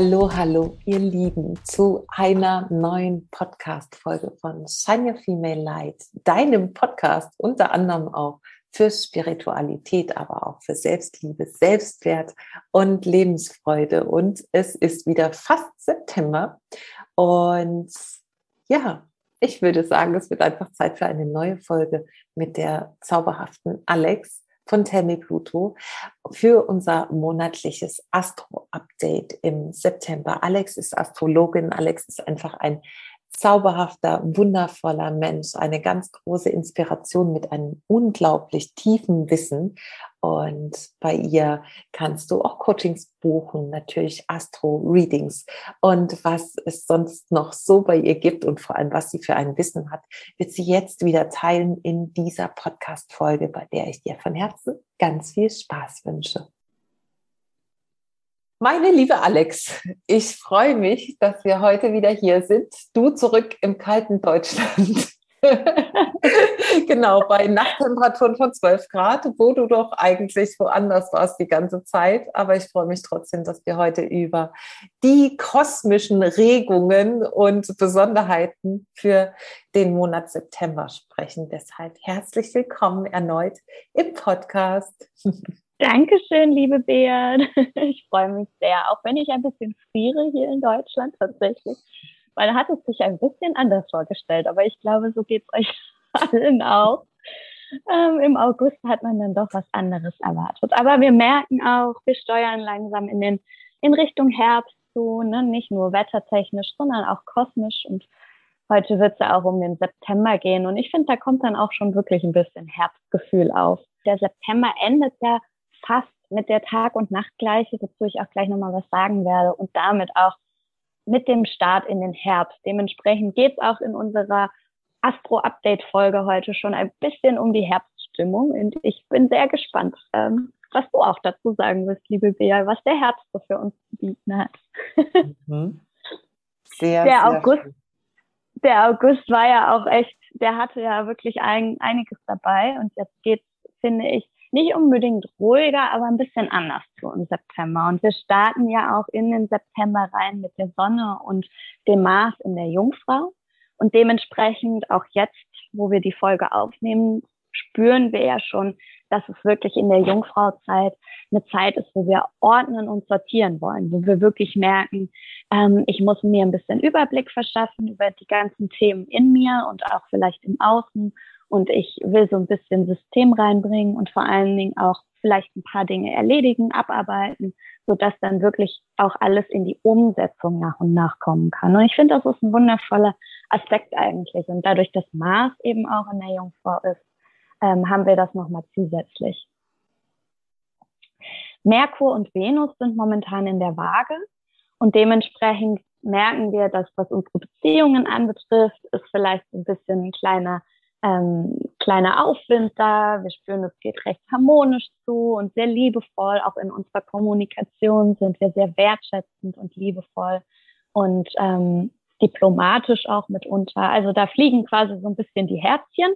Hallo, hallo, ihr Lieben, zu einer neuen Podcast-Folge von Shine Your Female Light, deinem Podcast, unter anderem auch für Spiritualität, aber auch für Selbstliebe, Selbstwert und Lebensfreude. Und es ist wieder fast September. Und ja, ich würde sagen, es wird einfach Zeit für eine neue Folge mit der zauberhaften Alex von Tell Pluto für unser monatliches Astro-Update im September. Alex ist Astrologin. Alex ist einfach ein zauberhafter, wundervoller Mensch, eine ganz große Inspiration mit einem unglaublich tiefen Wissen. Und bei ihr kannst du auch Coachings buchen, natürlich Astro-Readings. Und was es sonst noch so bei ihr gibt und vor allem, was sie für ein Wissen hat, wird sie jetzt wieder teilen in dieser Podcast-Folge, bei der ich dir von Herzen ganz viel Spaß wünsche. Meine liebe Alex, ich freue mich, dass wir heute wieder hier sind. Du zurück im kalten Deutschland. genau, bei Nachttemperaturen von 12 Grad, wo du doch eigentlich woanders warst die ganze Zeit. Aber ich freue mich trotzdem, dass wir heute über die kosmischen Regungen und Besonderheiten für den Monat September sprechen. Deshalb herzlich willkommen erneut im Podcast. Dankeschön, liebe Beat. Ich freue mich sehr, auch wenn ich ein bisschen friere hier in Deutschland tatsächlich. Man hat es sich ein bisschen anders vorgestellt, aber ich glaube, so geht es euch allen auch. Ähm, Im August hat man dann doch was anderes erwartet. Aber wir merken auch, wir steuern langsam in, den, in Richtung Herbst zu, ne? nicht nur wettertechnisch, sondern auch kosmisch. Und heute wird es ja auch um den September gehen. Und ich finde, da kommt dann auch schon wirklich ein bisschen Herbstgefühl auf. Der September endet ja fast mit der Tag- und Nachtgleiche, wozu ich auch gleich nochmal was sagen werde und damit auch mit dem Start in den Herbst. Dementsprechend geht es auch in unserer Astro-Update-Folge heute schon ein bisschen um die Herbststimmung und ich bin sehr gespannt, ähm, was du auch dazu sagen wirst, liebe Bea, was der Herbst so für uns zu bieten hat. Mhm. Sehr, der sehr August, schön. der August war ja auch echt, der hatte ja wirklich ein, einiges dabei und jetzt geht finde ich, nicht unbedingt ruhiger, aber ein bisschen anders zu im September. Und wir starten ja auch in den September rein mit der Sonne und dem Mars in der Jungfrau. Und dementsprechend auch jetzt, wo wir die Folge aufnehmen, spüren wir ja schon, dass es wirklich in der Jungfrauzeit eine Zeit ist, wo wir ordnen und sortieren wollen, wo wir wirklich merken, ähm, ich muss mir ein bisschen Überblick verschaffen über die ganzen Themen in mir und auch vielleicht im Außen und ich will so ein bisschen System reinbringen und vor allen Dingen auch vielleicht ein paar Dinge erledigen, abarbeiten, so dass dann wirklich auch alles in die Umsetzung nach und nach kommen kann. Und ich finde, das ist ein wundervoller Aspekt eigentlich. Und dadurch, dass Mars eben auch in der Jungfrau ist, ähm, haben wir das nochmal zusätzlich. Merkur und Venus sind momentan in der Waage und dementsprechend merken wir, dass was unsere Beziehungen anbetrifft, ist vielleicht ein bisschen ein kleiner ähm, kleiner Aufwind da. Wir spüren, es geht recht harmonisch zu und sehr liebevoll. Auch in unserer Kommunikation sind wir sehr wertschätzend und liebevoll und ähm, diplomatisch auch mitunter. Also da fliegen quasi so ein bisschen die Herzchen.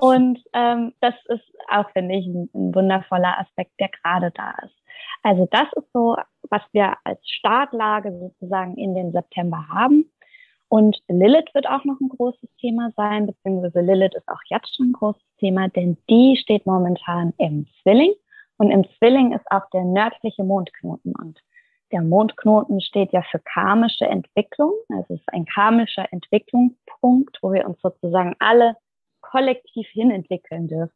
Und ähm, das ist auch, finde ich, ein, ein wundervoller Aspekt, der gerade da ist. Also das ist so, was wir als Startlage sozusagen in den September haben. Und Lilith wird auch noch ein großes Thema sein, beziehungsweise Lilith ist auch jetzt schon ein großes Thema, denn die steht momentan im Zwilling. Und im Zwilling ist auch der nördliche Mondknoten. Und der Mondknoten steht ja für karmische Entwicklung. Also es ist ein karmischer Entwicklungspunkt, wo wir uns sozusagen alle kollektiv hinentwickeln dürfen.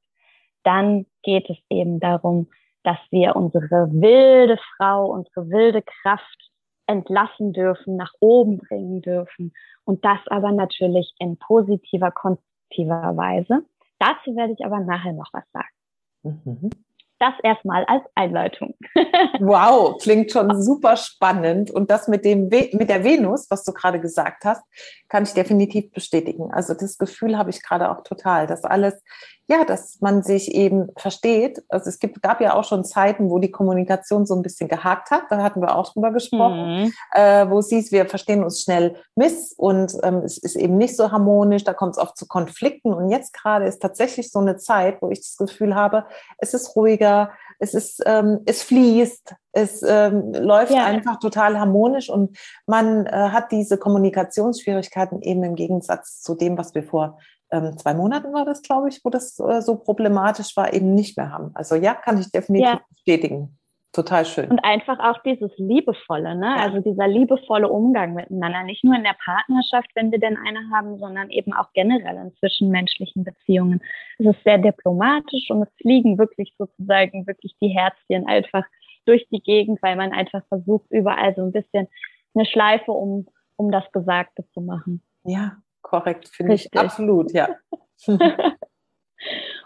Dann geht es eben darum, dass wir unsere wilde Frau, unsere wilde Kraft entlassen dürfen, nach oben bringen dürfen. Und das aber natürlich in positiver, konstruktiver Weise. Dazu werde ich aber nachher noch was sagen. Mhm. Das erstmal als Einleitung. wow, klingt schon super spannend. Und das mit, dem mit der Venus, was du gerade gesagt hast, kann ich definitiv bestätigen. Also das Gefühl habe ich gerade auch total, dass alles ja, dass man sich eben versteht. Also es gibt, gab ja auch schon Zeiten, wo die Kommunikation so ein bisschen gehakt hat. Da hatten wir auch drüber gesprochen, mhm. äh, wo es hieß, wir verstehen uns schnell miss und ähm, es ist eben nicht so harmonisch. Da kommt es oft zu Konflikten. Und jetzt gerade ist tatsächlich so eine Zeit, wo ich das Gefühl habe, es ist ruhiger, es ist, ähm, es fließt, es ähm, läuft ja. einfach total harmonisch und man äh, hat diese Kommunikationsschwierigkeiten eben im Gegensatz zu dem, was wir vor ähm, zwei Monaten war das, glaube ich, wo das äh, so problematisch war, eben nicht mehr haben. Also ja, kann ich definitiv ja. bestätigen. Total schön. Und einfach auch dieses Liebevolle, ne? Ja. Also dieser liebevolle Umgang miteinander. Nicht nur in der Partnerschaft, wenn wir denn eine haben, sondern eben auch generell in zwischenmenschlichen Beziehungen. Es ist sehr diplomatisch und es fliegen wirklich sozusagen wirklich die Herzchen einfach durch die Gegend, weil man einfach versucht, überall so ein bisschen eine Schleife um, um das Gesagte zu machen. Ja, korrekt, finde ich absolut, ja.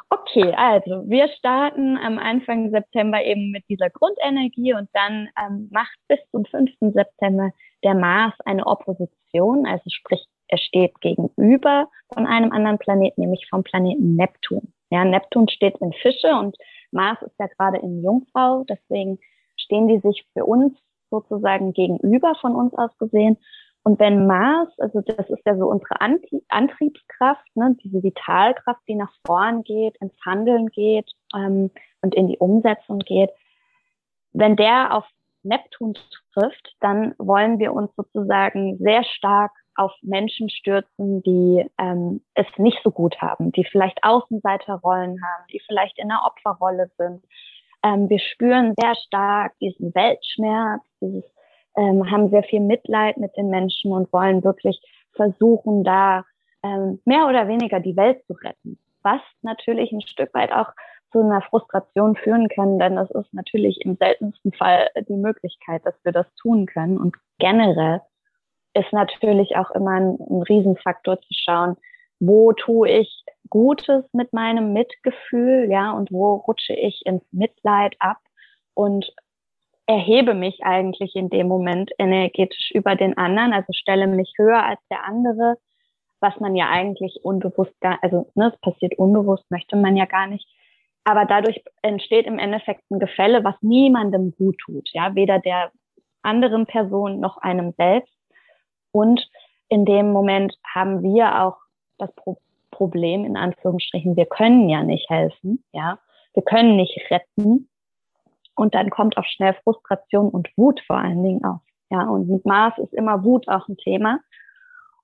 Okay, also wir starten am Anfang September eben mit dieser Grundenergie und dann ähm, macht bis zum 5. September der Mars eine Opposition, also sprich, er steht gegenüber von einem anderen Planeten, nämlich vom Planeten Neptun. Ja, Neptun steht in Fische und Mars ist ja gerade in Jungfrau, deswegen stehen die sich für uns sozusagen gegenüber von uns aus gesehen. Und wenn Mars, also das ist ja so unsere Antriebskraft, ne, diese Vitalkraft, die nach vorn geht, ins Handeln geht ähm, und in die Umsetzung geht, wenn der auf Neptun trifft, dann wollen wir uns sozusagen sehr stark auf Menschen stürzen, die ähm, es nicht so gut haben, die vielleicht Außenseiterrollen haben, die vielleicht in einer Opferrolle sind. Ähm, wir spüren sehr stark diesen Weltschmerz, dieses ähm, haben sehr viel Mitleid mit den Menschen und wollen wirklich versuchen, da ähm, mehr oder weniger die Welt zu retten. Was natürlich ein Stück weit auch zu einer Frustration führen kann, denn das ist natürlich im seltensten Fall die Möglichkeit, dass wir das tun können. Und generell ist natürlich auch immer ein, ein Riesenfaktor zu schauen, wo tue ich Gutes mit meinem Mitgefühl, ja, und wo rutsche ich ins Mitleid ab und erhebe mich eigentlich in dem Moment energetisch über den anderen, also stelle mich höher als der andere, was man ja eigentlich unbewusst gar, also ne, es passiert unbewusst, möchte man ja gar nicht. Aber dadurch entsteht im Endeffekt ein Gefälle, was niemandem gut tut, ja, weder der anderen Person noch einem selbst. Und in dem Moment haben wir auch das Pro Problem, in Anführungsstrichen, wir können ja nicht helfen, ja, wir können nicht retten, und dann kommt auch schnell Frustration und Wut vor allen Dingen auf. Ja, und mit Mars ist immer Wut auch ein Thema.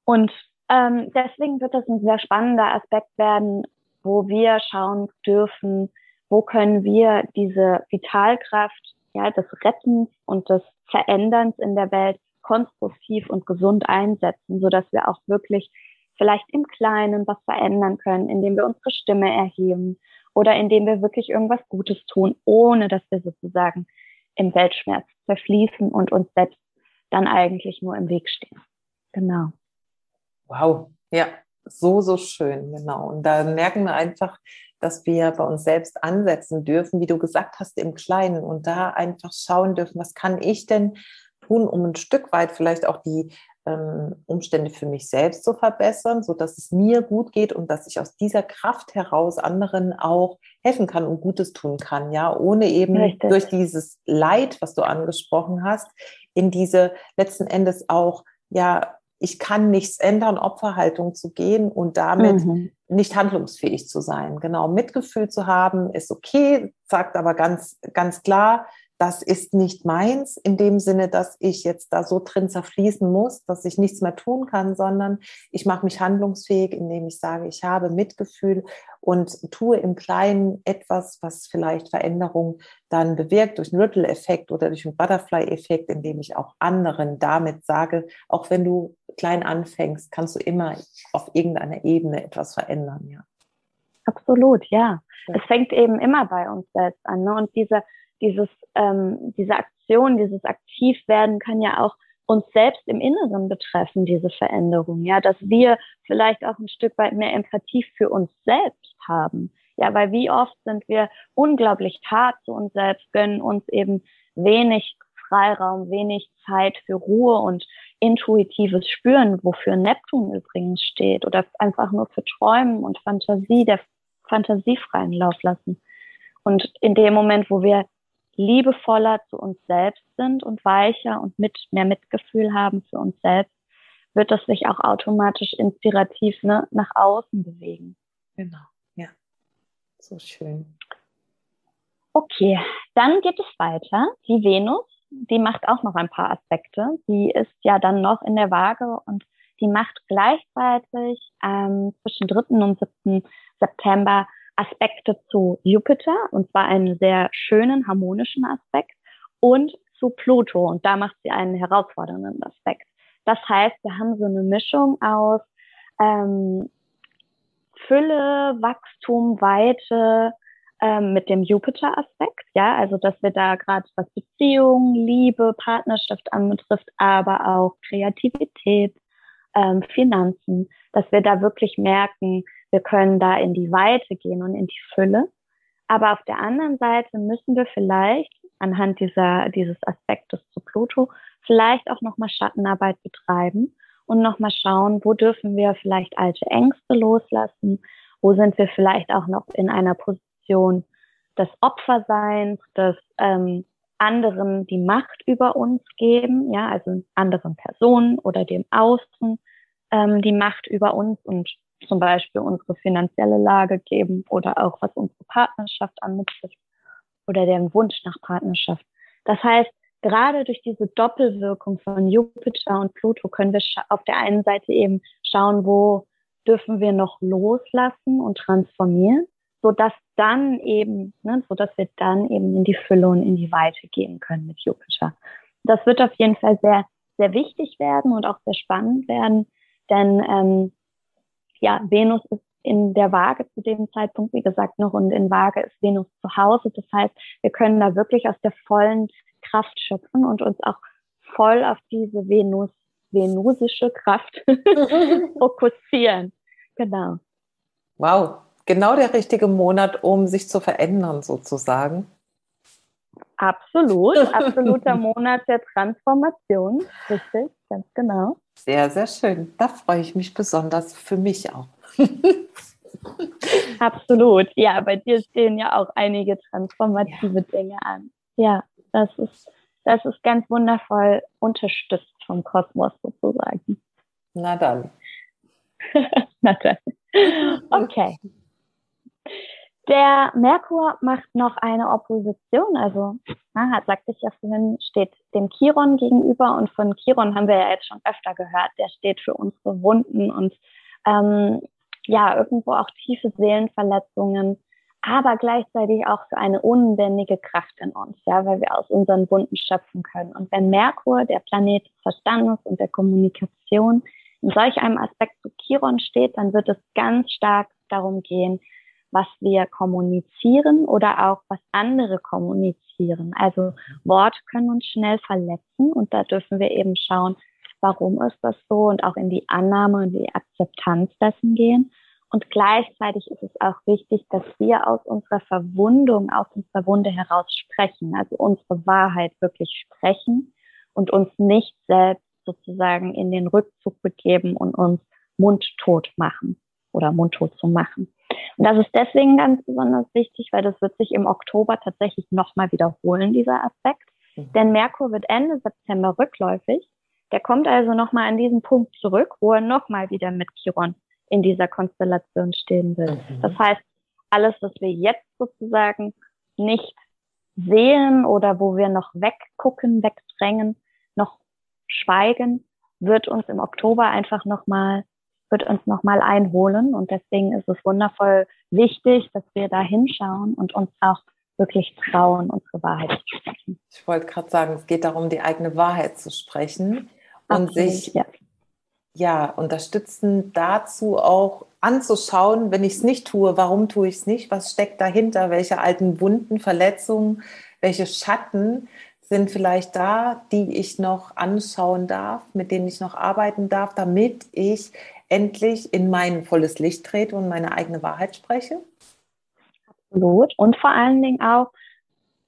Und ähm, deswegen wird das ein sehr spannender Aspekt werden, wo wir schauen dürfen, wo können wir diese Vitalkraft ja, des Rettens und des Veränderns in der Welt konstruktiv und gesund einsetzen, so dass wir auch wirklich vielleicht im Kleinen was verändern können, indem wir unsere Stimme erheben, oder indem wir wirklich irgendwas Gutes tun, ohne dass wir sozusagen im Weltschmerz verfließen und uns selbst dann eigentlich nur im Weg stehen. Genau. Wow, ja, so, so schön, genau. Und da merken wir einfach, dass wir bei uns selbst ansetzen dürfen, wie du gesagt hast, im Kleinen und da einfach schauen dürfen, was kann ich denn tun, um ein Stück weit vielleicht auch die Umstände für mich selbst zu verbessern, so dass es mir gut geht und dass ich aus dieser Kraft heraus anderen auch helfen kann und Gutes tun kann, ja, ohne eben Richtig. durch dieses Leid, was du angesprochen hast, in diese letzten Endes auch, ja, ich kann nichts ändern, Opferhaltung zu gehen und damit mhm. nicht handlungsfähig zu sein. Genau, Mitgefühl zu haben ist okay, sagt aber ganz, ganz klar, das ist nicht meins in dem Sinne, dass ich jetzt da so drin zerfließen muss, dass ich nichts mehr tun kann, sondern ich mache mich handlungsfähig, indem ich sage, ich habe Mitgefühl und tue im Kleinen etwas, was vielleicht Veränderung dann bewirkt durch einen Ripple-Effekt oder durch einen Butterfly-Effekt, indem ich auch anderen damit sage, auch wenn du klein anfängst, kannst du immer auf irgendeiner Ebene etwas verändern, ja. Absolut, ja. ja. Es fängt eben immer bei uns selbst an. Ne? Und diese dieses, ähm, diese Aktion, dieses Aktivwerden kann ja auch uns selbst im Inneren betreffen, diese Veränderung, ja, dass wir vielleicht auch ein Stück weit mehr Empathie für uns selbst haben. Ja, weil wie oft sind wir unglaublich hart zu uns selbst, gönnen uns eben wenig Freiraum, wenig Zeit für Ruhe und intuitives Spüren, wofür Neptun übrigens steht, oder einfach nur für Träumen und Fantasie, der fantasiefreien Lauf lassen. Und in dem Moment, wo wir liebevoller zu uns selbst sind und weicher und mit mehr Mitgefühl haben für uns selbst, wird das sich auch automatisch inspirativ ne, nach außen bewegen. Genau, ja. So schön. Okay, Dann geht es weiter. Die Venus, die macht auch noch ein paar Aspekte. Die ist ja dann noch in der Waage und die macht gleichzeitig ähm, zwischen 3. und 7. September Aspekte zu Jupiter, und zwar einen sehr schönen, harmonischen Aspekt, und zu Pluto. Und da macht sie einen herausfordernden Aspekt. Das heißt, wir haben so eine Mischung aus ähm, Fülle, Wachstum, Weite ähm, mit dem Jupiter-Aspekt. Ja, also dass wir da gerade was Beziehung, Liebe, Partnerschaft anbetrifft, aber auch Kreativität, ähm, Finanzen, dass wir da wirklich merken, wir können da in die Weite gehen und in die Fülle. Aber auf der anderen Seite müssen wir vielleicht anhand dieser, dieses Aspektes zu Pluto vielleicht auch nochmal Schattenarbeit betreiben und nochmal schauen, wo dürfen wir vielleicht alte Ängste loslassen, wo sind wir vielleicht auch noch in einer Position des Opferseins, des ähm, anderen die Macht über uns geben, ja, also anderen Personen oder dem Außen ähm, die Macht über uns und zum Beispiel unsere finanzielle Lage geben oder auch was unsere Partnerschaft anbetrifft oder den Wunsch nach Partnerschaft. Das heißt, gerade durch diese Doppelwirkung von Jupiter und Pluto können wir auf der einen Seite eben schauen, wo dürfen wir noch loslassen und transformieren, so dass dann eben, ne, so dass wir dann eben in die Fülle und in die Weite gehen können mit Jupiter. Das wird auf jeden Fall sehr, sehr wichtig werden und auch sehr spannend werden, denn ähm, ja, Venus ist in der Waage zu dem Zeitpunkt, wie gesagt, noch und in Waage ist Venus zu Hause. Das heißt, wir können da wirklich aus der vollen Kraft schöpfen und uns auch voll auf diese Venus, venusische Kraft fokussieren. Genau. Wow, genau der richtige Monat, um sich zu verändern, sozusagen. Absolut, absoluter Monat der Transformation. Richtig, ganz genau. Sehr, sehr schön. Da freue ich mich besonders für mich auch. Absolut. Ja, bei dir stehen ja auch einige transformative ja. Dinge an. Ja, das ist, das ist ganz wundervoll unterstützt vom Kosmos sozusagen. Na dann. Na dann. Okay. Der Merkur macht noch eine Opposition, also na, sagte ich ja vorhin, steht dem Chiron gegenüber und von Chiron haben wir ja jetzt schon öfter gehört, der steht für unsere Wunden und ähm, ja, irgendwo auch tiefe Seelenverletzungen, aber gleichzeitig auch für eine unbändige Kraft in uns, ja, weil wir aus unseren Wunden schöpfen können. Und wenn Merkur, der Planet des Verstandes und der Kommunikation, in solch einem Aspekt zu Chiron steht, dann wird es ganz stark darum gehen, was wir kommunizieren oder auch was andere kommunizieren. Also Worte können uns schnell verletzen und da dürfen wir eben schauen, warum ist das so und auch in die Annahme und die Akzeptanz dessen gehen. Und gleichzeitig ist es auch wichtig, dass wir aus unserer Verwundung, aus unserer Wunde heraus sprechen, also unsere Wahrheit wirklich sprechen und uns nicht selbst sozusagen in den Rückzug begeben und uns mundtot machen oder mundtot zu machen. Und das ist deswegen ganz besonders wichtig, weil das wird sich im Oktober tatsächlich nochmal wiederholen, dieser Aspekt. Mhm. Denn Merkur wird Ende September rückläufig. Der kommt also nochmal an diesen Punkt zurück, wo er nochmal wieder mit Chiron in dieser Konstellation stehen will. Mhm. Das heißt, alles, was wir jetzt sozusagen nicht sehen oder wo wir noch weggucken, wegdrängen, noch schweigen, wird uns im Oktober einfach nochmal wird uns nochmal einholen. Und deswegen ist es wundervoll wichtig, dass wir da hinschauen und uns auch wirklich trauen, unsere Wahrheit zu sprechen. Ich wollte gerade sagen, es geht darum, die eigene Wahrheit zu sprechen und Absolut, sich ja. ja unterstützen dazu auch anzuschauen, wenn ich es nicht tue, warum tue ich es nicht, was steckt dahinter, welche alten Wunden, Verletzungen, welche Schatten sind vielleicht da, die ich noch anschauen darf, mit denen ich noch arbeiten darf, damit ich endlich in mein volles Licht trete und meine eigene Wahrheit spreche? Absolut. Und vor allen Dingen auch,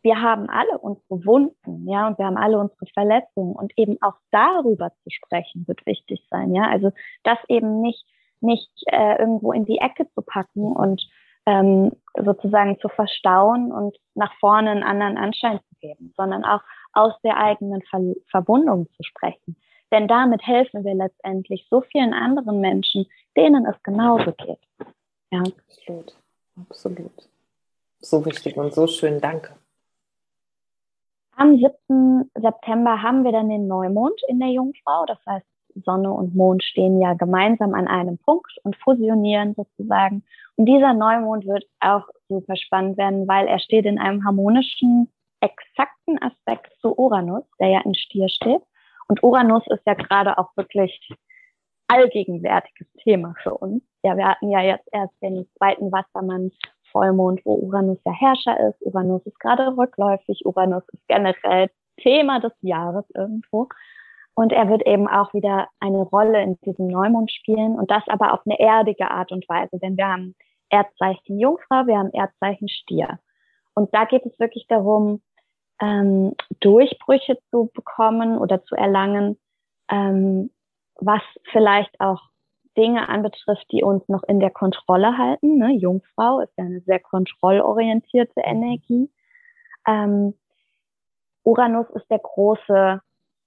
wir haben alle unsere Wunden, ja, und wir haben alle unsere Verletzungen und eben auch darüber zu sprechen wird wichtig sein, ja. Also das eben nicht nicht äh, irgendwo in die Ecke zu packen und ähm, sozusagen zu verstauen und nach vorne einen anderen Anschein zu geben, sondern auch aus der eigenen Ver Verbundung zu sprechen. Denn damit helfen wir letztendlich so vielen anderen Menschen, denen es genauso geht. Ja. Absolut, absolut. So wichtig und so schön, danke. Am 7. September haben wir dann den Neumond in der Jungfrau. Das heißt, Sonne und Mond stehen ja gemeinsam an einem Punkt und fusionieren sozusagen. Und dieser Neumond wird auch super spannend werden, weil er steht in einem harmonischen, exakten Aspekt zu Uranus, der ja in Stier steht. Und Uranus ist ja gerade auch wirklich allgegenwärtiges Thema für uns. Ja, wir hatten ja jetzt erst den zweiten Wassermann Vollmond, wo Uranus der Herrscher ist. Uranus ist gerade rückläufig. Uranus ist generell Thema des Jahres irgendwo. Und er wird eben auch wieder eine Rolle in diesem Neumond spielen und das aber auf eine erdige Art und Weise, denn wir haben Erdzeichen Jungfrau, wir haben Erdzeichen Stier. Und da geht es wirklich darum, ähm, Durchbrüche zu bekommen oder zu erlangen, ähm, was vielleicht auch Dinge anbetrifft, die uns noch in der Kontrolle halten. Ne? Jungfrau ist ja eine sehr kontrollorientierte Energie. Ähm, Uranus ist der große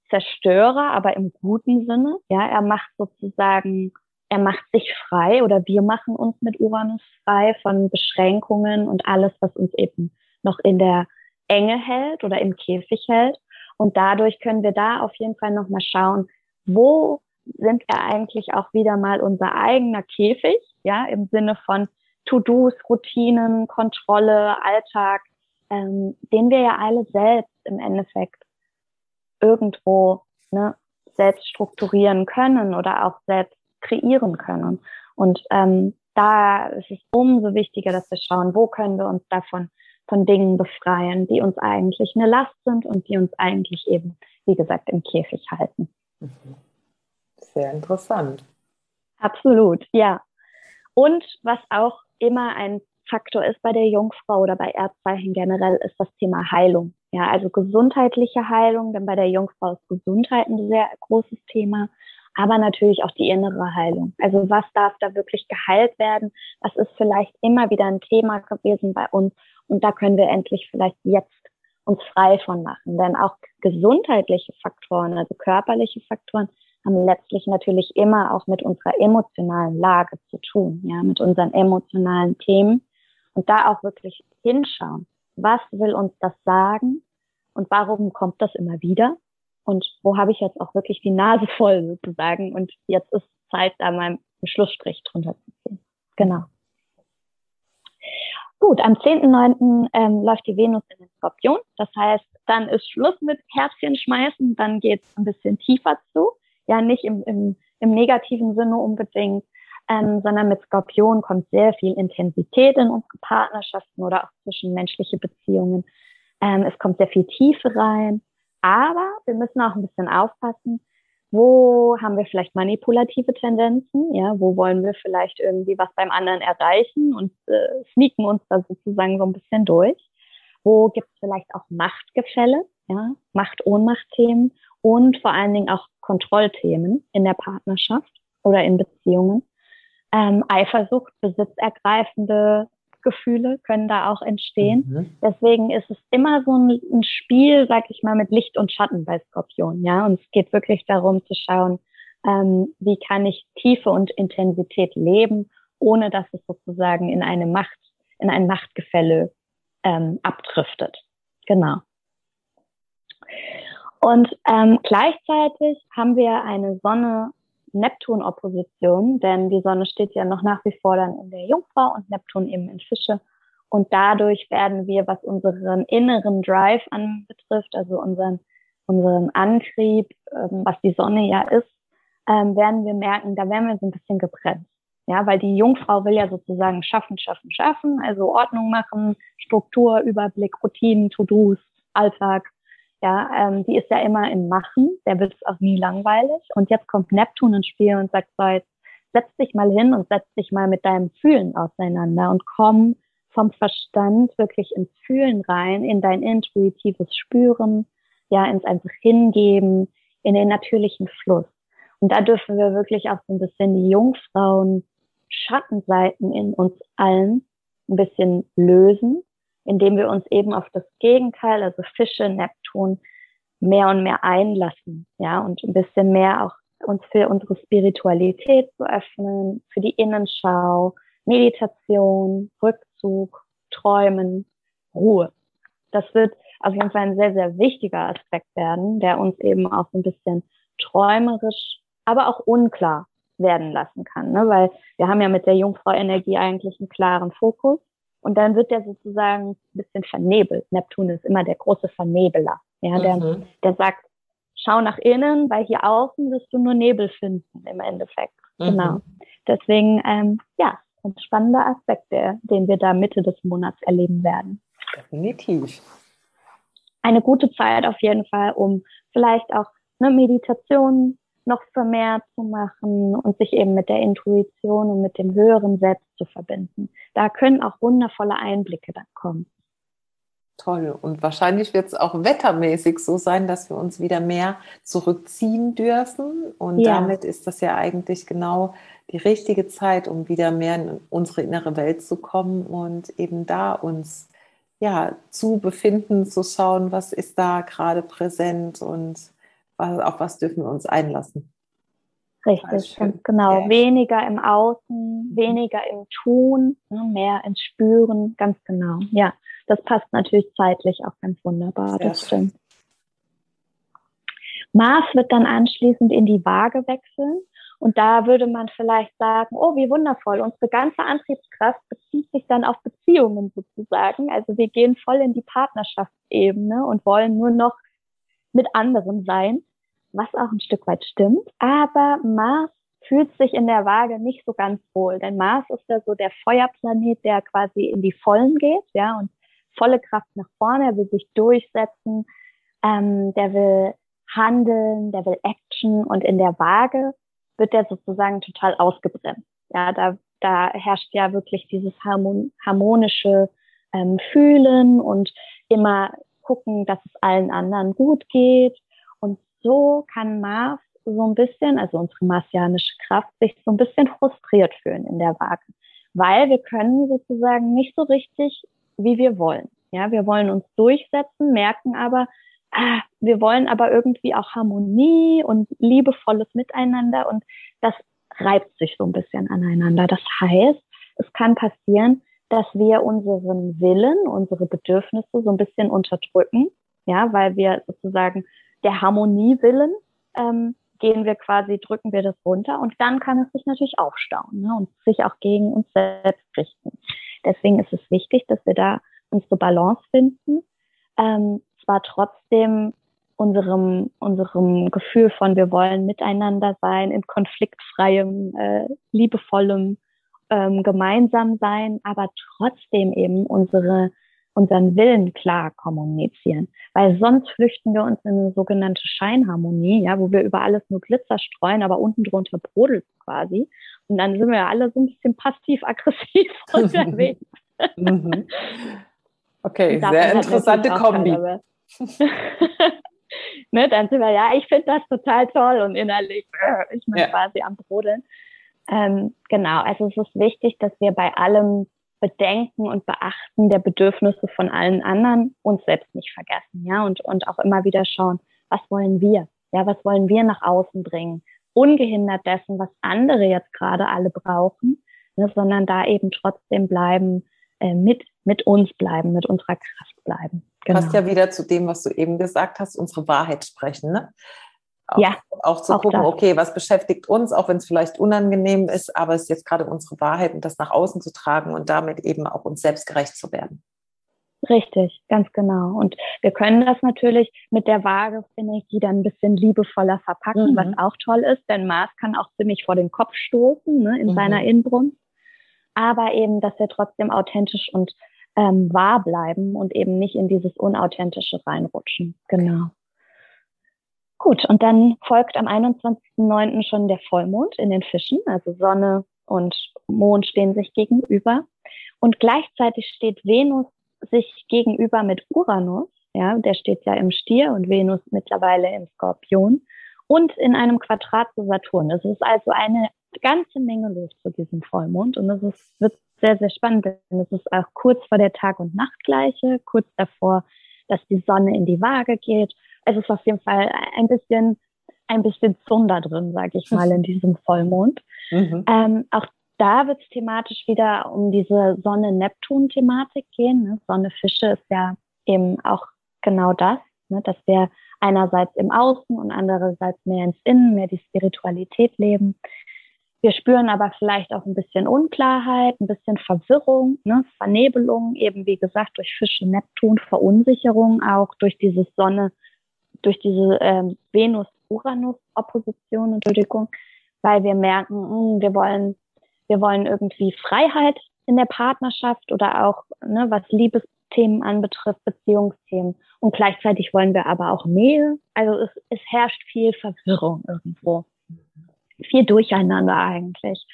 Zerstörer, aber im guten Sinne. Ja, er macht sozusagen, er macht sich frei oder wir machen uns mit Uranus frei von Beschränkungen und alles, was uns eben noch in der Enge hält oder im Käfig hält. Und dadurch können wir da auf jeden Fall nochmal schauen, wo sind wir eigentlich auch wieder mal unser eigener Käfig, ja, im Sinne von To-Dos, Routinen, Kontrolle, Alltag, ähm, den wir ja alle selbst im Endeffekt irgendwo ne, selbst strukturieren können oder auch selbst kreieren können. Und ähm, da ist es umso wichtiger, dass wir schauen, wo können wir uns davon von Dingen befreien, die uns eigentlich eine Last sind und die uns eigentlich eben, wie gesagt, im Käfig halten. Sehr interessant. Absolut, ja. Und was auch immer ein Faktor ist bei der Jungfrau oder bei Erdzeichen generell, ist das Thema Heilung. Ja, also gesundheitliche Heilung, denn bei der Jungfrau ist Gesundheit ein sehr großes Thema, aber natürlich auch die innere Heilung. Also was darf da wirklich geheilt werden? Was ist vielleicht immer wieder ein Thema gewesen bei uns? Und da können wir endlich vielleicht jetzt uns frei von machen. Denn auch gesundheitliche Faktoren, also körperliche Faktoren, haben letztlich natürlich immer auch mit unserer emotionalen Lage zu tun, ja, mit unseren emotionalen Themen. Und da auch wirklich hinschauen was will uns das sagen und warum kommt das immer wieder und wo habe ich jetzt auch wirklich die Nase voll sozusagen und jetzt ist Zeit, da mal einen Schlussstrich drunter zu ziehen. Genau. Gut, am 10.9. Ähm, läuft die Venus in den Skorpion. Das heißt, dann ist Schluss mit Herzchen schmeißen, dann geht es ein bisschen tiefer zu. Ja, nicht im, im, im negativen Sinne unbedingt, ähm, sondern mit Skorpion kommt sehr viel Intensität in unsere Partnerschaften oder auch zwischenmenschliche Beziehungen. Ähm, es kommt sehr viel Tiefe rein, aber wir müssen auch ein bisschen aufpassen, wo haben wir vielleicht manipulative Tendenzen, ja, wo wollen wir vielleicht irgendwie was beim anderen erreichen und äh, sneaken uns da sozusagen so ein bisschen durch. Wo gibt es vielleicht auch Machtgefälle, ja, Macht-Ohnmacht-Themen und vor allen Dingen auch Kontrollthemen in der Partnerschaft oder in Beziehungen. Ähm, Eifersucht, besitzergreifende Gefühle können da auch entstehen. Mhm. Deswegen ist es immer so ein, ein, Spiel, sag ich mal, mit Licht und Schatten bei Skorpion. Ja, und es geht wirklich darum zu schauen, ähm, wie kann ich Tiefe und Intensität leben, ohne dass es sozusagen in eine Macht, in ein Machtgefälle ähm, abdriftet. Genau. Und ähm, gleichzeitig haben wir eine Sonne Neptun-Opposition, denn die Sonne steht ja noch nach wie vor dann in der Jungfrau und Neptun eben in Fische. Und dadurch werden wir, was unseren inneren Drive anbetrifft, also unseren, unseren Antrieb, ähm, was die Sonne ja ist, ähm, werden wir merken, da werden wir so ein bisschen gebremst. Ja, weil die Jungfrau will ja sozusagen schaffen, schaffen, schaffen, also Ordnung machen, Struktur, Überblick, Routinen, To-Dos, Alltag, ja, ähm, die ist ja immer im Machen, der wird es auch nie langweilig. Und jetzt kommt Neptun ins Spiel und sagt so, jetzt setz dich mal hin und setz dich mal mit deinem Fühlen auseinander und komm vom Verstand wirklich ins Fühlen rein, in dein intuitives Spüren, ja, ins einfach Hingeben, in den natürlichen Fluss. Und da dürfen wir wirklich auch so ein bisschen die Jungfrauen Schattenseiten in uns allen ein bisschen lösen indem wir uns eben auf das Gegenteil, also Fische, Neptun, mehr und mehr einlassen, ja, und ein bisschen mehr auch uns für unsere Spiritualität zu öffnen, für die Innenschau, Meditation, Rückzug, Träumen, Ruhe. Das wird auf jeden Fall ein sehr, sehr wichtiger Aspekt werden, der uns eben auch ein bisschen träumerisch, aber auch unklar werden lassen kann. Ne? Weil wir haben ja mit der Jungfrau-Energie eigentlich einen klaren Fokus und dann wird der sozusagen ein bisschen vernebelt. Neptun ist immer der große Vernebeler. Ja, der, mhm. der sagt, schau nach innen, weil hier außen wirst du nur Nebel finden im Endeffekt. Mhm. Genau. Deswegen, ähm, ja, ein spannender Aspekt, der, den wir da Mitte des Monats erleben werden. Definitiv. Eine gute Zeit auf jeden Fall, um vielleicht auch eine Meditation noch vermehrt zu machen und sich eben mit der Intuition und mit dem höheren Selbst zu verbinden. Da können auch wundervolle Einblicke dann kommen. Toll. Und wahrscheinlich wird es auch wettermäßig so sein, dass wir uns wieder mehr zurückziehen dürfen. Und ja. damit ist das ja eigentlich genau die richtige Zeit, um wieder mehr in unsere innere Welt zu kommen und eben da uns ja zu befinden, zu schauen, was ist da gerade präsent und auf was dürfen wir uns einlassen. Richtig, ganz genau. Ja. Weniger im Außen, weniger im Tun, ne, mehr ins Spüren, ganz genau. Ja, das passt natürlich zeitlich auch ganz wunderbar, Sehr das stimmt. Mars wird dann anschließend in die Waage wechseln. Und da würde man vielleicht sagen, oh, wie wundervoll, unsere ganze Antriebskraft bezieht sich dann auf Beziehungen sozusagen. Also wir gehen voll in die Partnerschaftsebene und wollen nur noch mit anderen sein, was auch ein Stück weit stimmt. Aber Mars fühlt sich in der Waage nicht so ganz wohl, denn Mars ist ja so der Feuerplanet, der quasi in die Vollen geht, ja, und volle Kraft nach vorne, er will sich durchsetzen, ähm, der will handeln, der will Action und in der Waage wird der sozusagen total ausgebremst. Ja, da, da herrscht ja wirklich dieses harmon harmonische ähm, Fühlen und immer gucken, dass es allen anderen gut geht. So kann Mars so ein bisschen, also unsere marsianische Kraft, sich so ein bisschen frustriert fühlen in der Waage. Weil wir können sozusagen nicht so richtig wie wir wollen. Ja, wir wollen uns durchsetzen, merken aber, ah, wir wollen aber irgendwie auch Harmonie und liebevolles Miteinander und das reibt sich so ein bisschen aneinander. Das heißt, es kann passieren, dass wir unseren Willen, unsere Bedürfnisse so ein bisschen unterdrücken, ja, weil wir sozusagen der Harmonie willen, ähm, gehen wir quasi, drücken wir das runter und dann kann es sich natürlich aufstauen ne, und sich auch gegen uns selbst richten. Deswegen ist es wichtig, dass wir da unsere Balance finden, ähm, zwar trotzdem unserem, unserem Gefühl von wir wollen miteinander sein, in konfliktfreiem, äh, liebevollem ähm, gemeinsam sein, aber trotzdem eben unsere unseren Willen klar kommunizieren. Weil sonst flüchten wir uns in eine sogenannte Scheinharmonie, ja, wo wir über alles nur Glitzer streuen, aber unten drunter brodelt quasi. Und dann sind wir ja alle so ein bisschen passiv-aggressiv unterwegs. Mhm. Okay, sehr interessante Kombi. ne, dann sind wir, ja, ich finde das total toll und innerlich äh, ist man ja. quasi am Brodeln. Ähm, genau, also es ist wichtig, dass wir bei allem Bedenken und Beachten der Bedürfnisse von allen anderen uns selbst nicht vergessen, ja, und, und auch immer wieder schauen, was wollen wir? Ja, was wollen wir nach außen bringen? Ungehindert dessen, was andere jetzt gerade alle brauchen, ne, sondern da eben trotzdem bleiben, äh, mit, mit uns bleiben, mit unserer Kraft bleiben. Genau. Passt ja wieder zu dem, was du eben gesagt hast, unsere Wahrheit sprechen, ne? Auch, ja. Auch zu auch gucken, das. okay, was beschäftigt uns, auch wenn es vielleicht unangenehm ist, aber es ist jetzt gerade unsere Wahrheit und das nach außen zu tragen und damit eben auch uns selbst gerecht zu werden. Richtig, ganz genau. Und wir können das natürlich mit der Vagus-Energie dann ein bisschen liebevoller verpacken, mhm. was auch toll ist, denn Mars kann auch ziemlich vor den Kopf stoßen ne, in mhm. seiner Inbrunst. Aber eben, dass wir trotzdem authentisch und ähm, wahr bleiben und eben nicht in dieses Unauthentische reinrutschen. Genau. Gut, und dann folgt am 21.09. schon der Vollmond in den Fischen, also Sonne und Mond stehen sich gegenüber. Und gleichzeitig steht Venus sich gegenüber mit Uranus, ja, der steht ja im Stier und Venus mittlerweile im Skorpion und in einem Quadrat zu Saturn. Es ist also eine ganze Menge los zu diesem Vollmond und es ist, wird sehr, sehr spannend, denn es ist auch kurz vor der Tag- und Nachtgleiche, kurz davor, dass die Sonne in die Waage geht es ist auf jeden Fall ein bisschen, ein bisschen Zunder drin, sage ich mal, in diesem Vollmond. Mhm. Ähm, auch da wird es thematisch wieder um diese Sonne-Neptun-Thematik gehen. Ne? Sonne-Fische ist ja eben auch genau das, ne, dass wir einerseits im Außen und andererseits mehr ins Innen, mehr die Spiritualität leben. Wir spüren aber vielleicht auch ein bisschen Unklarheit, ein bisschen Verwirrung, ne, Vernebelung, eben wie gesagt durch Fische, Neptun, Verunsicherung auch durch diese Sonne, durch diese ähm, Venus-Uranus-Opposition, Entschuldigung, weil wir merken, mh, hm, wir wollen, wir wollen irgendwie Freiheit in der Partnerschaft oder auch, ne, was Liebesthemen anbetrifft, Beziehungsthemen. Und gleichzeitig wollen wir aber auch Nähe. Also es, es herrscht viel Verwirrung irgendwo. Viel Durcheinander eigentlich.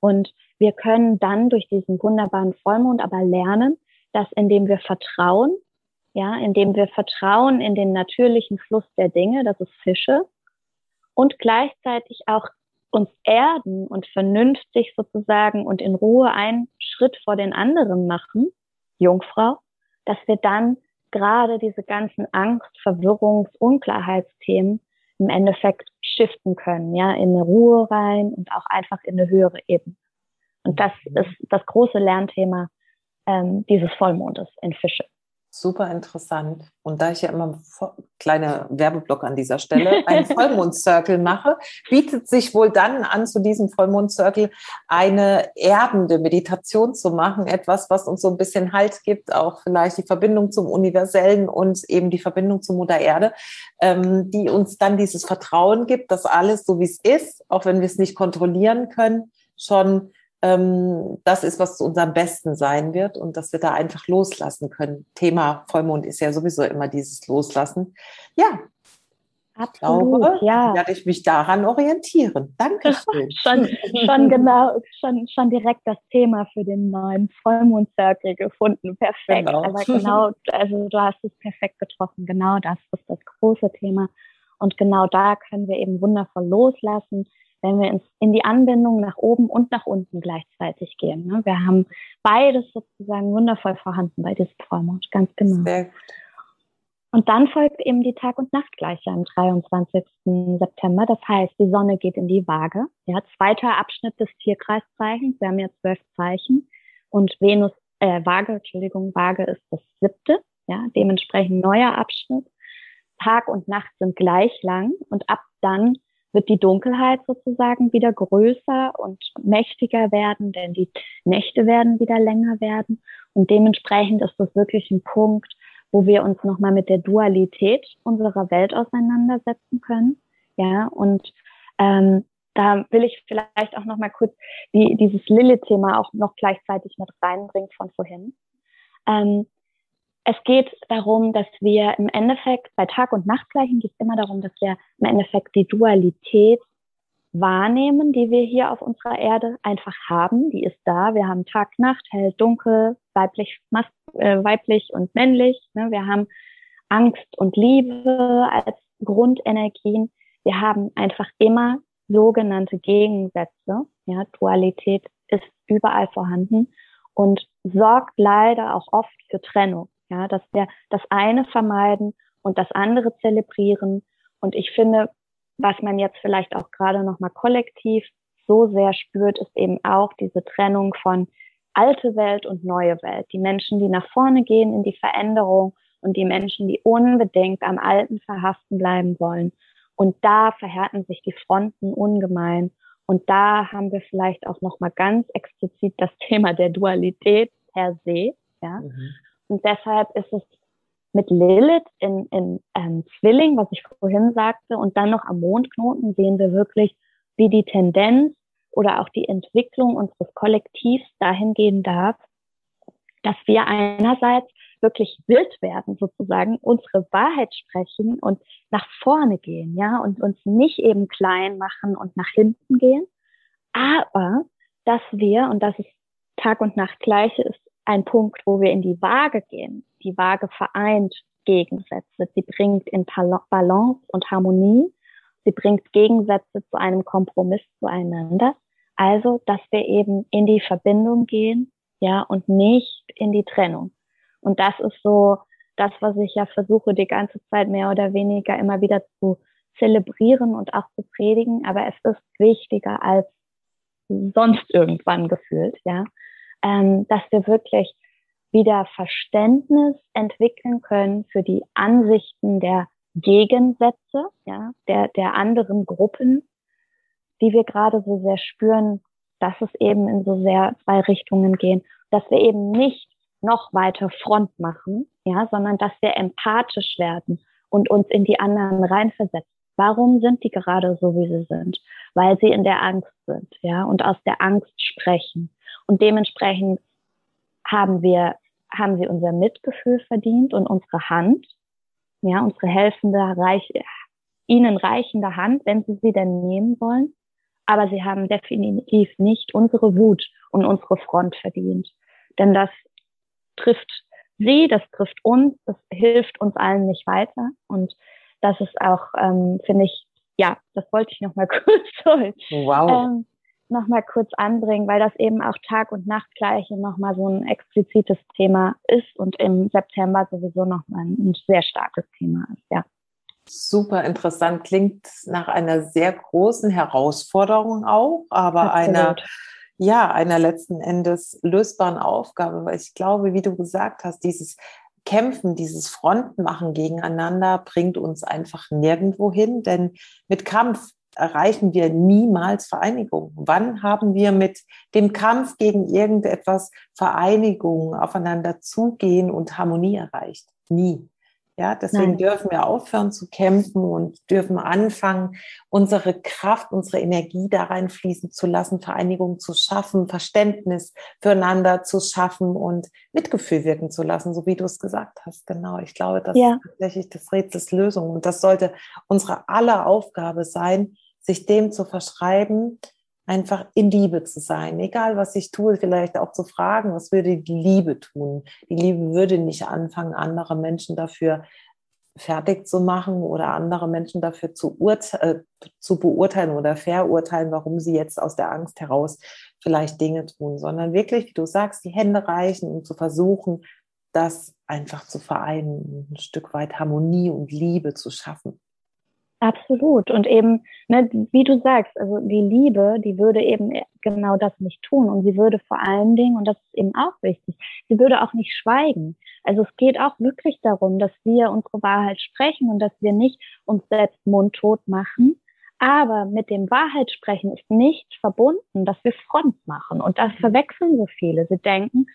Und wir können dann durch diesen wunderbaren Vollmond aber lernen, dass indem wir vertrauen, ja, indem wir vertrauen in den natürlichen Fluss der Dinge, das ist Fische, und gleichzeitig auch uns erden und vernünftig sozusagen und in Ruhe einen Schritt vor den anderen machen, Jungfrau, dass wir dann gerade diese ganzen Angst, Verwirrungs-, Unklarheitsthemen im Endeffekt shiften können, ja, in eine Ruhe rein und auch einfach in eine höhere Ebene. Und das ist das große Lernthema ähm, dieses Vollmondes in Fische. Super interessant. Und da ich ja immer kleine Werbeblock an dieser Stelle, einen Vollmond-Circle mache, bietet sich wohl dann an, zu diesem Vollmond-Circle eine erdende Meditation zu machen. Etwas, was uns so ein bisschen Halt gibt, auch vielleicht die Verbindung zum Universellen und eben die Verbindung zur Mutter Erde, ähm, die uns dann dieses Vertrauen gibt, dass alles so wie es ist, auch wenn wir es nicht kontrollieren können, schon das ist, was zu unserem Besten sein wird und dass wir da einfach loslassen können. Thema Vollmond ist ja sowieso immer dieses Loslassen. Ja, Absolut, glaube, ja. werde ich mich daran orientieren. Dankeschön. schon, schon genau, schon, schon direkt das Thema für den neuen Vollmond-Circle gefunden. Perfekt. Genau. Aber genau, also du hast es perfekt getroffen. Genau das ist das große Thema. Und genau da können wir eben wundervoll loslassen wenn wir ins, in die Anbindung nach oben und nach unten gleichzeitig gehen. Ne? Wir haben beides sozusagen wundervoll vorhanden bei diesem Vollmond, ganz genau. Sehr gut. Und dann folgt eben die Tag- und Nachtgleiche am 23. September. Das heißt, die Sonne geht in die Waage. Ja, zweiter Abschnitt des Tierkreiszeichens. Wir haben ja zwölf Zeichen. Und Venus, äh, Waage, Entschuldigung, Waage ist das siebte. Ja, dementsprechend neuer Abschnitt. Tag und Nacht sind gleich lang. Und ab dann wird die Dunkelheit sozusagen wieder größer und mächtiger werden, denn die Nächte werden wieder länger werden. Und dementsprechend ist das wirklich ein Punkt, wo wir uns nochmal mit der Dualität unserer Welt auseinandersetzen können. Ja, und ähm, da will ich vielleicht auch nochmal kurz die, dieses Lilith-Thema auch noch gleichzeitig mit reinbringen von vorhin. Ähm, es geht darum, dass wir im Endeffekt bei Tag- und Nachtgleichen geht es immer darum, dass wir im Endeffekt die Dualität wahrnehmen, die wir hier auf unserer Erde einfach haben. Die ist da. Wir haben Tag, Nacht, hell, dunkel, weiblich, äh, weiblich und männlich. Ne? Wir haben Angst und Liebe als Grundenergien. Wir haben einfach immer sogenannte Gegensätze. Ja, Dualität ist überall vorhanden und sorgt leider auch oft für Trennung. Ja, dass wir das eine vermeiden und das andere zelebrieren. Und ich finde, was man jetzt vielleicht auch gerade nochmal kollektiv so sehr spürt, ist eben auch diese Trennung von alte Welt und neue Welt. Die Menschen, die nach vorne gehen in die Veränderung und die Menschen, die unbedingt am Alten verhaften bleiben wollen. Und da verhärten sich die Fronten ungemein. Und da haben wir vielleicht auch nochmal ganz explizit das Thema der Dualität per se. Ja. Mhm. Und deshalb ist es mit Lilith in, in ähm, Zwilling, was ich vorhin sagte, und dann noch am Mondknoten sehen wir wirklich, wie die Tendenz oder auch die Entwicklung unseres Kollektivs dahin gehen darf, dass wir einerseits wirklich wild werden, sozusagen unsere Wahrheit sprechen und nach vorne gehen, ja, und uns nicht eben klein machen und nach hinten gehen, aber dass wir, und das ist Tag und Nacht gleiche, ist ein Punkt, wo wir in die Waage gehen. Die Waage vereint Gegensätze. Sie bringt in Balance und Harmonie. Sie bringt Gegensätze zu einem Kompromiss zueinander. Also, dass wir eben in die Verbindung gehen, ja, und nicht in die Trennung. Und das ist so das, was ich ja versuche, die ganze Zeit mehr oder weniger immer wieder zu zelebrieren und auch zu predigen. Aber es ist wichtiger als sonst irgendwann gefühlt, ja ähm, dass wir wirklich wieder Verständnis entwickeln können für die Ansichten der Gegensätze, ja, der, der anderen Gruppen, die wir gerade so sehr spüren, dass es eben in so sehr zwei Richtungen gehen, dass wir eben nicht noch weiter Front machen, ja, sondern dass wir empathisch werden und uns in die anderen reinversetzen. Warum sind die gerade so, wie sie sind? Weil sie in der Angst sind, ja, und aus der Angst sprechen. Und dementsprechend haben wir, haben sie unser Mitgefühl verdient und unsere Hand, ja, unsere helfende, reich, ihnen reichende Hand, wenn sie sie denn nehmen wollen. Aber sie haben definitiv nicht unsere Wut und unsere Front verdient. Denn das trifft sie, das trifft uns, das hilft uns allen nicht weiter. Und das ist auch, ähm, finde ich, ja, das wollte ich noch mal kurz wow. ähm, noch mal kurz anbringen, weil das eben auch Tag- und Nachtgleiche noch mal so ein explizites Thema ist und im September sowieso noch mal ein sehr starkes Thema ist, ja. Super interessant, klingt nach einer sehr großen Herausforderung auch, aber Absolut. einer ja, einer letzten Endes lösbaren Aufgabe, weil ich glaube, wie du gesagt hast, dieses Kämpfen, dieses Frontmachen gegeneinander bringt uns einfach nirgendwo hin, denn mit Kampf erreichen wir niemals Vereinigung. Wann haben wir mit dem Kampf gegen irgendetwas Vereinigung, aufeinander zugehen und Harmonie erreicht? Nie. Ja, deswegen Nein. dürfen wir aufhören zu kämpfen und dürfen anfangen, unsere Kraft, unsere Energie da reinfließen zu lassen, Vereinigung zu schaffen, Verständnis füreinander zu schaffen und Mitgefühl wirken zu lassen, so wie du es gesagt hast. Genau. Ich glaube, das ja. ist tatsächlich das Rätsels Lösung. Und das sollte unsere aller Aufgabe sein, sich dem zu verschreiben, einfach in Liebe zu sein. Egal, was ich tue, vielleicht auch zu fragen, was würde die Liebe tun? Die Liebe würde nicht anfangen, andere Menschen dafür fertig zu machen oder andere Menschen dafür zu, äh, zu beurteilen oder verurteilen, warum sie jetzt aus der Angst heraus vielleicht Dinge tun, sondern wirklich, wie du sagst, die Hände reichen, um zu versuchen, das einfach zu vereinen, ein Stück weit Harmonie und Liebe zu schaffen. Absolut. Und eben, ne, wie du sagst, also die Liebe, die würde eben genau das nicht tun. Und sie würde vor allen Dingen, und das ist eben auch wichtig, sie würde auch nicht schweigen. Also es geht auch wirklich darum, dass wir unsere Wahrheit sprechen und dass wir nicht uns selbst mundtot machen. Aber mit dem Wahrheitssprechen ist nicht verbunden, dass wir Front machen. Und das verwechseln so viele. Sie denken,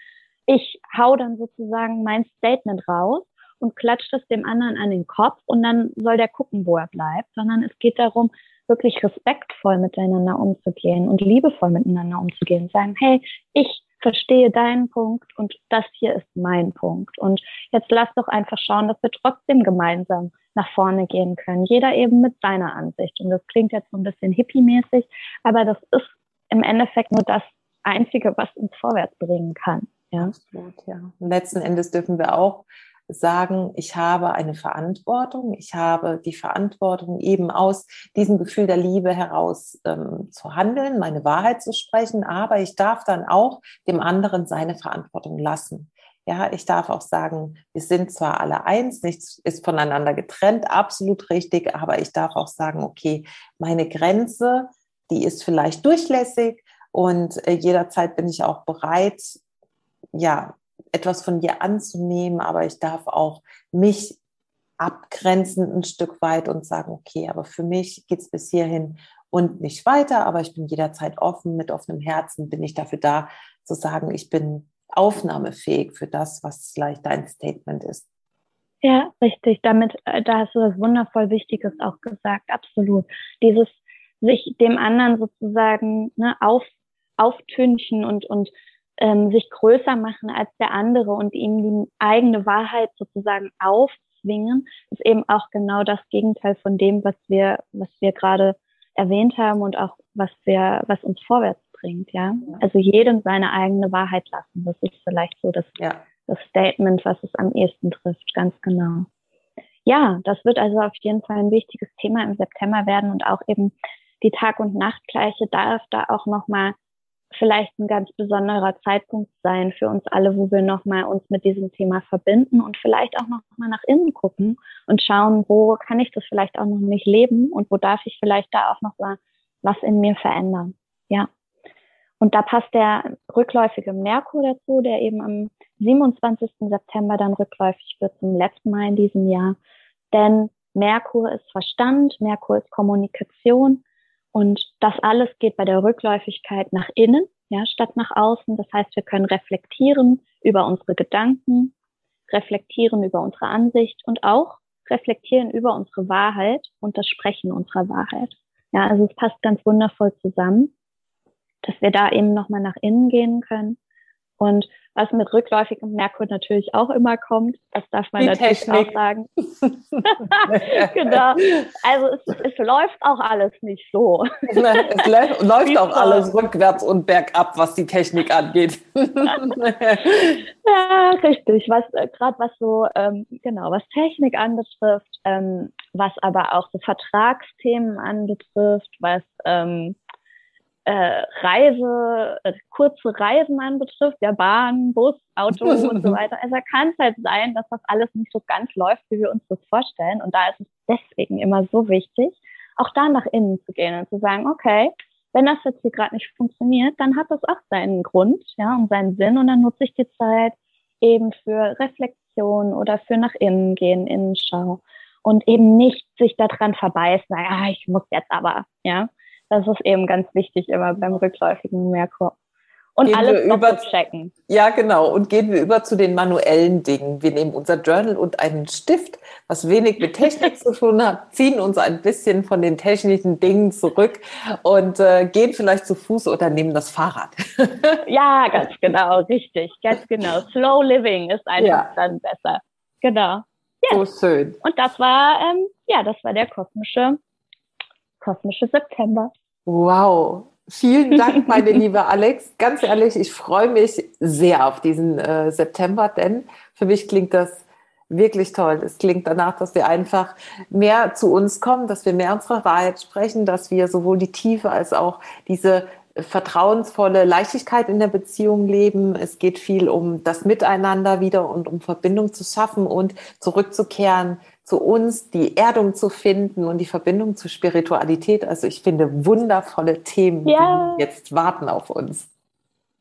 ich hau dann sozusagen mein Statement raus und klatscht es dem anderen an den Kopf und dann soll der gucken, wo er bleibt, sondern es geht darum, wirklich respektvoll miteinander umzugehen und liebevoll miteinander umzugehen. Sagen, hey, ich verstehe deinen Punkt und das hier ist mein Punkt. Und jetzt lass doch einfach schauen, dass wir trotzdem gemeinsam nach vorne gehen können. Jeder eben mit seiner Ansicht. Und das klingt jetzt so ein bisschen hippie-mäßig, aber das ist im Endeffekt nur das Einzige, was uns vorwärts bringen kann. Ja. Absolut, ja. Und letzten Endes dürfen wir auch sagen, ich habe eine Verantwortung, ich habe die Verantwortung eben aus diesem Gefühl der Liebe heraus ähm, zu handeln, meine Wahrheit zu sprechen, aber ich darf dann auch dem anderen seine Verantwortung lassen. Ja, ich darf auch sagen, wir sind zwar alle eins, nichts ist voneinander getrennt, absolut richtig, aber ich darf auch sagen, okay, meine Grenze, die ist vielleicht durchlässig. Und äh, jederzeit bin ich auch bereit, ja, etwas von dir anzunehmen, aber ich darf auch mich abgrenzen ein Stück weit und sagen, okay, aber für mich geht es bis hierhin und nicht weiter, aber ich bin jederzeit offen, mit offenem Herzen bin ich dafür da, zu sagen, ich bin aufnahmefähig für das, was vielleicht dein Statement ist. Ja, richtig. Damit, äh, da hast du was wundervoll Wichtiges auch gesagt. Absolut. Dieses sich dem anderen sozusagen ne, auf, auftünchen und, und ähm, sich größer machen als der andere und ihm die eigene Wahrheit sozusagen aufzwingen, ist eben auch genau das Gegenteil von dem, was wir, was wir gerade erwähnt haben und auch was wir, was uns vorwärts bringt, ja. Also jedem seine eigene Wahrheit lassen. Das ist vielleicht so das, ja. das Statement, was es am ehesten trifft, ganz genau. Ja, das wird also auf jeden Fall ein wichtiges Thema im September werden und auch eben die Tag- und Nachtgleiche darf da auch nochmal vielleicht ein ganz besonderer Zeitpunkt sein für uns alle, wo wir nochmal uns mit diesem Thema verbinden und vielleicht auch nochmal nach innen gucken und schauen, wo kann ich das vielleicht auch noch nicht leben und wo darf ich vielleicht da auch noch mal was in mir verändern. Ja. Und da passt der rückläufige Merkur dazu, der eben am 27. September dann rückläufig wird zum letzten Mal in diesem Jahr. Denn Merkur ist Verstand, Merkur ist Kommunikation und das alles geht bei der Rückläufigkeit nach innen, ja, statt nach außen. Das heißt, wir können reflektieren über unsere Gedanken, reflektieren über unsere Ansicht und auch reflektieren über unsere Wahrheit und das Sprechen unserer Wahrheit. Ja, also es passt ganz wundervoll zusammen, dass wir da eben nochmal nach innen gehen können. Und was mit rückläufigem Merkur natürlich auch immer kommt. Das darf man Die natürlich Technik. auch sagen. genau. Also es, es, läuft auch alles nicht so. es läuft, läuft auch alles rückwärts und bergab, was die Technik angeht. ja, richtig. Was äh, gerade was so ähm, genau was Technik anbetrifft, ähm, was aber auch so Vertragsthemen anbetrifft, was ähm, äh, Reise, äh, kurze Reisen anbetrifft, der Bahn, Bus, Auto und so weiter. Also kann es halt sein, dass das alles nicht so ganz läuft, wie wir uns das vorstellen. Und da ist es deswegen immer so wichtig, auch da nach innen zu gehen und zu sagen, okay, wenn das jetzt hier gerade nicht funktioniert, dann hat das auch seinen Grund, ja, und seinen Sinn. Und dann nutze ich die Zeit eben für Reflexion oder für nach innen gehen, Innenschau. Und eben nicht sich daran verbeißen, ja, ich muss jetzt aber, ja. Das ist eben ganz wichtig immer beim rückläufigen Merkur. Und gehen alles über, checken. Ja, genau. Und gehen wir über zu den manuellen Dingen. Wir nehmen unser Journal und einen Stift, was wenig mit Technik zu tun hat, ziehen uns ein bisschen von den technischen Dingen zurück und äh, gehen vielleicht zu Fuß oder nehmen das Fahrrad. ja, ganz genau, richtig, ganz genau. Slow Living ist einfach ja. dann besser. Genau. Yes. So schön. Und das war, ähm, ja, das war der kosmische kosmische September. Wow. Vielen Dank, meine liebe Alex. Ganz ehrlich, ich freue mich sehr auf diesen äh, September, denn für mich klingt das wirklich toll. Es klingt danach, dass wir einfach mehr zu uns kommen, dass wir mehr unsere Wahrheit sprechen, dass wir sowohl die Tiefe als auch diese vertrauensvolle Leichtigkeit in der Beziehung leben. Es geht viel um das Miteinander wieder und um Verbindung zu schaffen und zurückzukehren zu uns, die Erdung zu finden und die Verbindung zur Spiritualität. Also ich finde wundervolle Themen, ja. die jetzt warten auf uns.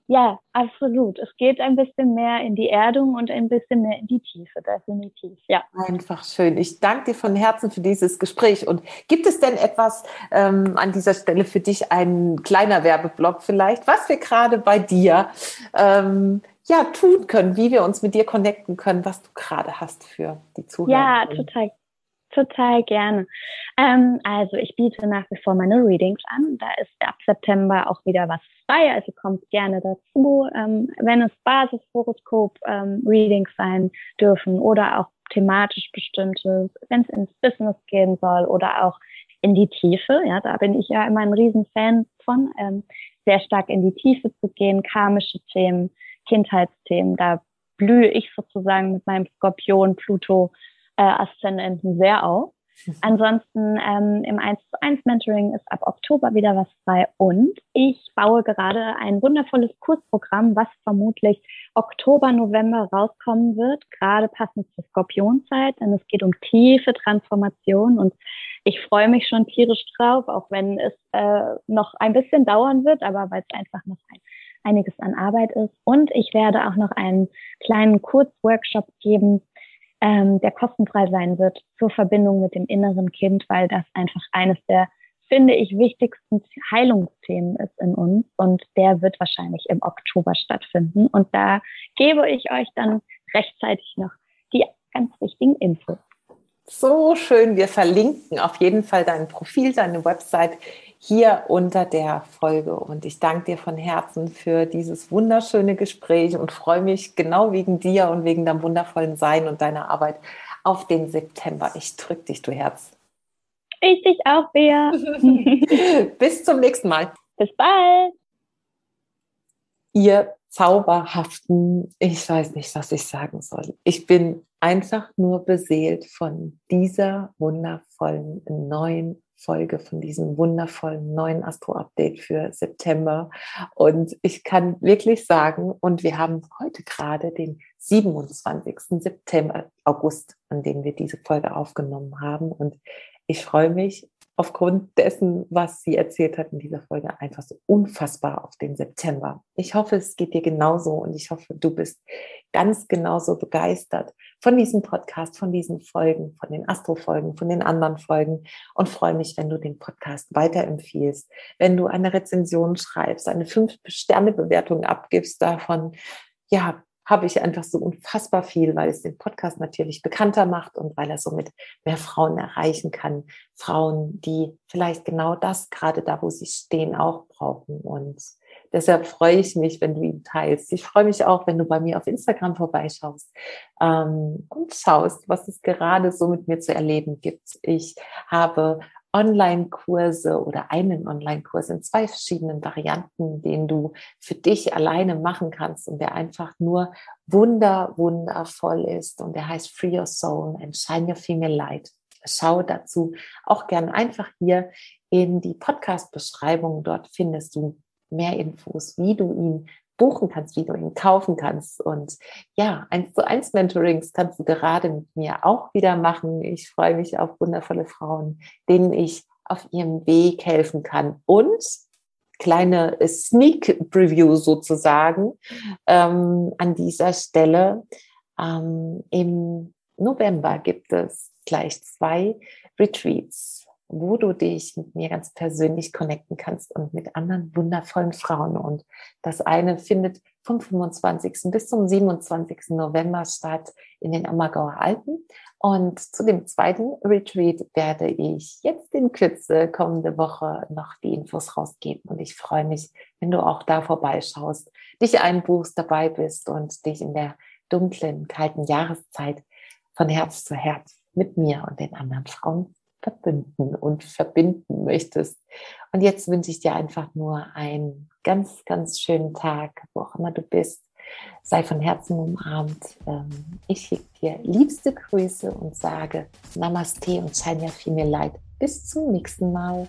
Ja, absolut. Es geht ein bisschen mehr in die Erdung und ein bisschen mehr in die Tiefe, definitiv. Ja. Einfach schön. Ich danke dir von Herzen für dieses Gespräch. Und gibt es denn etwas ähm, an dieser Stelle für dich, ein kleiner Werbeblock vielleicht, was wir gerade bei dir ähm, ja, tun können, wie wir uns mit dir connecten können, was du gerade hast für die Zuhörer. Ja, total, total gerne. Ähm, also ich biete nach wie vor meine Readings an. Da ist ab September auch wieder was frei, also kommt gerne dazu. Ähm, wenn es Basishoroskop-Readings ähm, sein dürfen oder auch thematisch bestimmte, wenn es ins Business gehen soll oder auch in die Tiefe. Ja, da bin ich ja immer ein Riesenfan von, ähm, sehr stark in die Tiefe zu gehen, karmische Themen Kindheitsthemen. Da blühe ich sozusagen mit meinem Skorpion Pluto äh, Aszendenten sehr auf. Mhm. Ansonsten ähm, im 1 zu 1 Mentoring ist ab Oktober wieder was frei und ich baue gerade ein wundervolles Kursprogramm, was vermutlich Oktober, November rauskommen wird, gerade passend zur Skorpionzeit, denn es geht um tiefe Transformation und ich freue mich schon tierisch drauf, auch wenn es äh, noch ein bisschen dauern wird, aber weil es einfach noch ein einiges an Arbeit ist. Und ich werde auch noch einen kleinen Kurzworkshop geben, ähm, der kostenfrei sein wird zur Verbindung mit dem inneren Kind, weil das einfach eines der, finde ich, wichtigsten Heilungsthemen ist in uns. Und der wird wahrscheinlich im Oktober stattfinden. Und da gebe ich euch dann rechtzeitig noch die ganz wichtigen Infos. So schön. Wir verlinken auf jeden Fall dein Profil, deine Website hier unter der Folge. Und ich danke dir von Herzen für dieses wunderschöne Gespräch und freue mich genau wegen dir und wegen deinem wundervollen Sein und deiner Arbeit auf den September. Ich drücke dich, du Herz. Ich dich auch, Bea. Bis zum nächsten Mal. Bis bald. Ihr zauberhaften, ich weiß nicht, was ich sagen soll. Ich bin einfach nur beseelt von dieser wundervollen neuen Folge von diesem wundervollen neuen Astro-Update für September. Und ich kann wirklich sagen, und wir haben heute gerade den 27. September, August, an dem wir diese Folge aufgenommen haben. Und ich freue mich aufgrund dessen, was sie erzählt hat in dieser Folge, einfach so unfassbar auf den September. Ich hoffe, es geht dir genauso und ich hoffe, du bist ganz genauso begeistert von diesem Podcast, von diesen Folgen, von den Astro-Folgen, von den anderen Folgen und freue mich, wenn du den Podcast weiterempfiehlst, wenn du eine Rezension schreibst, eine Fünf-Sterne-Bewertung abgibst davon, ja, habe ich einfach so unfassbar viel, weil es den Podcast natürlich bekannter macht und weil er somit mehr Frauen erreichen kann. Frauen, die vielleicht genau das gerade da, wo sie stehen, auch brauchen. Und deshalb freue ich mich, wenn du ihn teilst. Ich freue mich auch, wenn du bei mir auf Instagram vorbeischaust ähm, und schaust, was es gerade so mit mir zu erleben gibt. Ich habe Online-Kurse oder einen Online-Kurs in zwei verschiedenen Varianten, den du für dich alleine machen kannst und der einfach nur wunder, wundervoll ist und der heißt Free Your Soul and Shine Your Female Light. Schau dazu auch gern einfach hier in die Podcast-Beschreibung. Dort findest du mehr Infos, wie du ihn buchen kannst, wie du ihn kaufen kannst. Und ja, eins zu eins Mentorings kannst du gerade mit mir auch wieder machen. Ich freue mich auf wundervolle Frauen, denen ich auf ihrem Weg helfen kann. Und kleine Sneak Preview sozusagen ähm, an dieser Stelle. Ähm, Im November gibt es gleich zwei Retreats wo du dich mit mir ganz persönlich connecten kannst und mit anderen wundervollen Frauen. Und das eine findet vom 25. bis zum 27. November statt in den Ammergauer Alpen. Und zu dem zweiten Retreat werde ich jetzt in Kürze kommende Woche noch die Infos rausgeben. Und ich freue mich, wenn du auch da vorbeischaust, dich einbuchst, dabei bist und dich in der dunklen, kalten Jahreszeit von Herz zu Herz mit mir und den anderen Frauen verbünden und verbinden möchtest. Und jetzt wünsche ich dir einfach nur einen ganz, ganz schönen Tag, wo auch immer du bist. Sei von Herzen umarmt. Ähm, ich schicke dir liebste Grüße und sage Namaste und Shine Female Light. Bis zum nächsten Mal.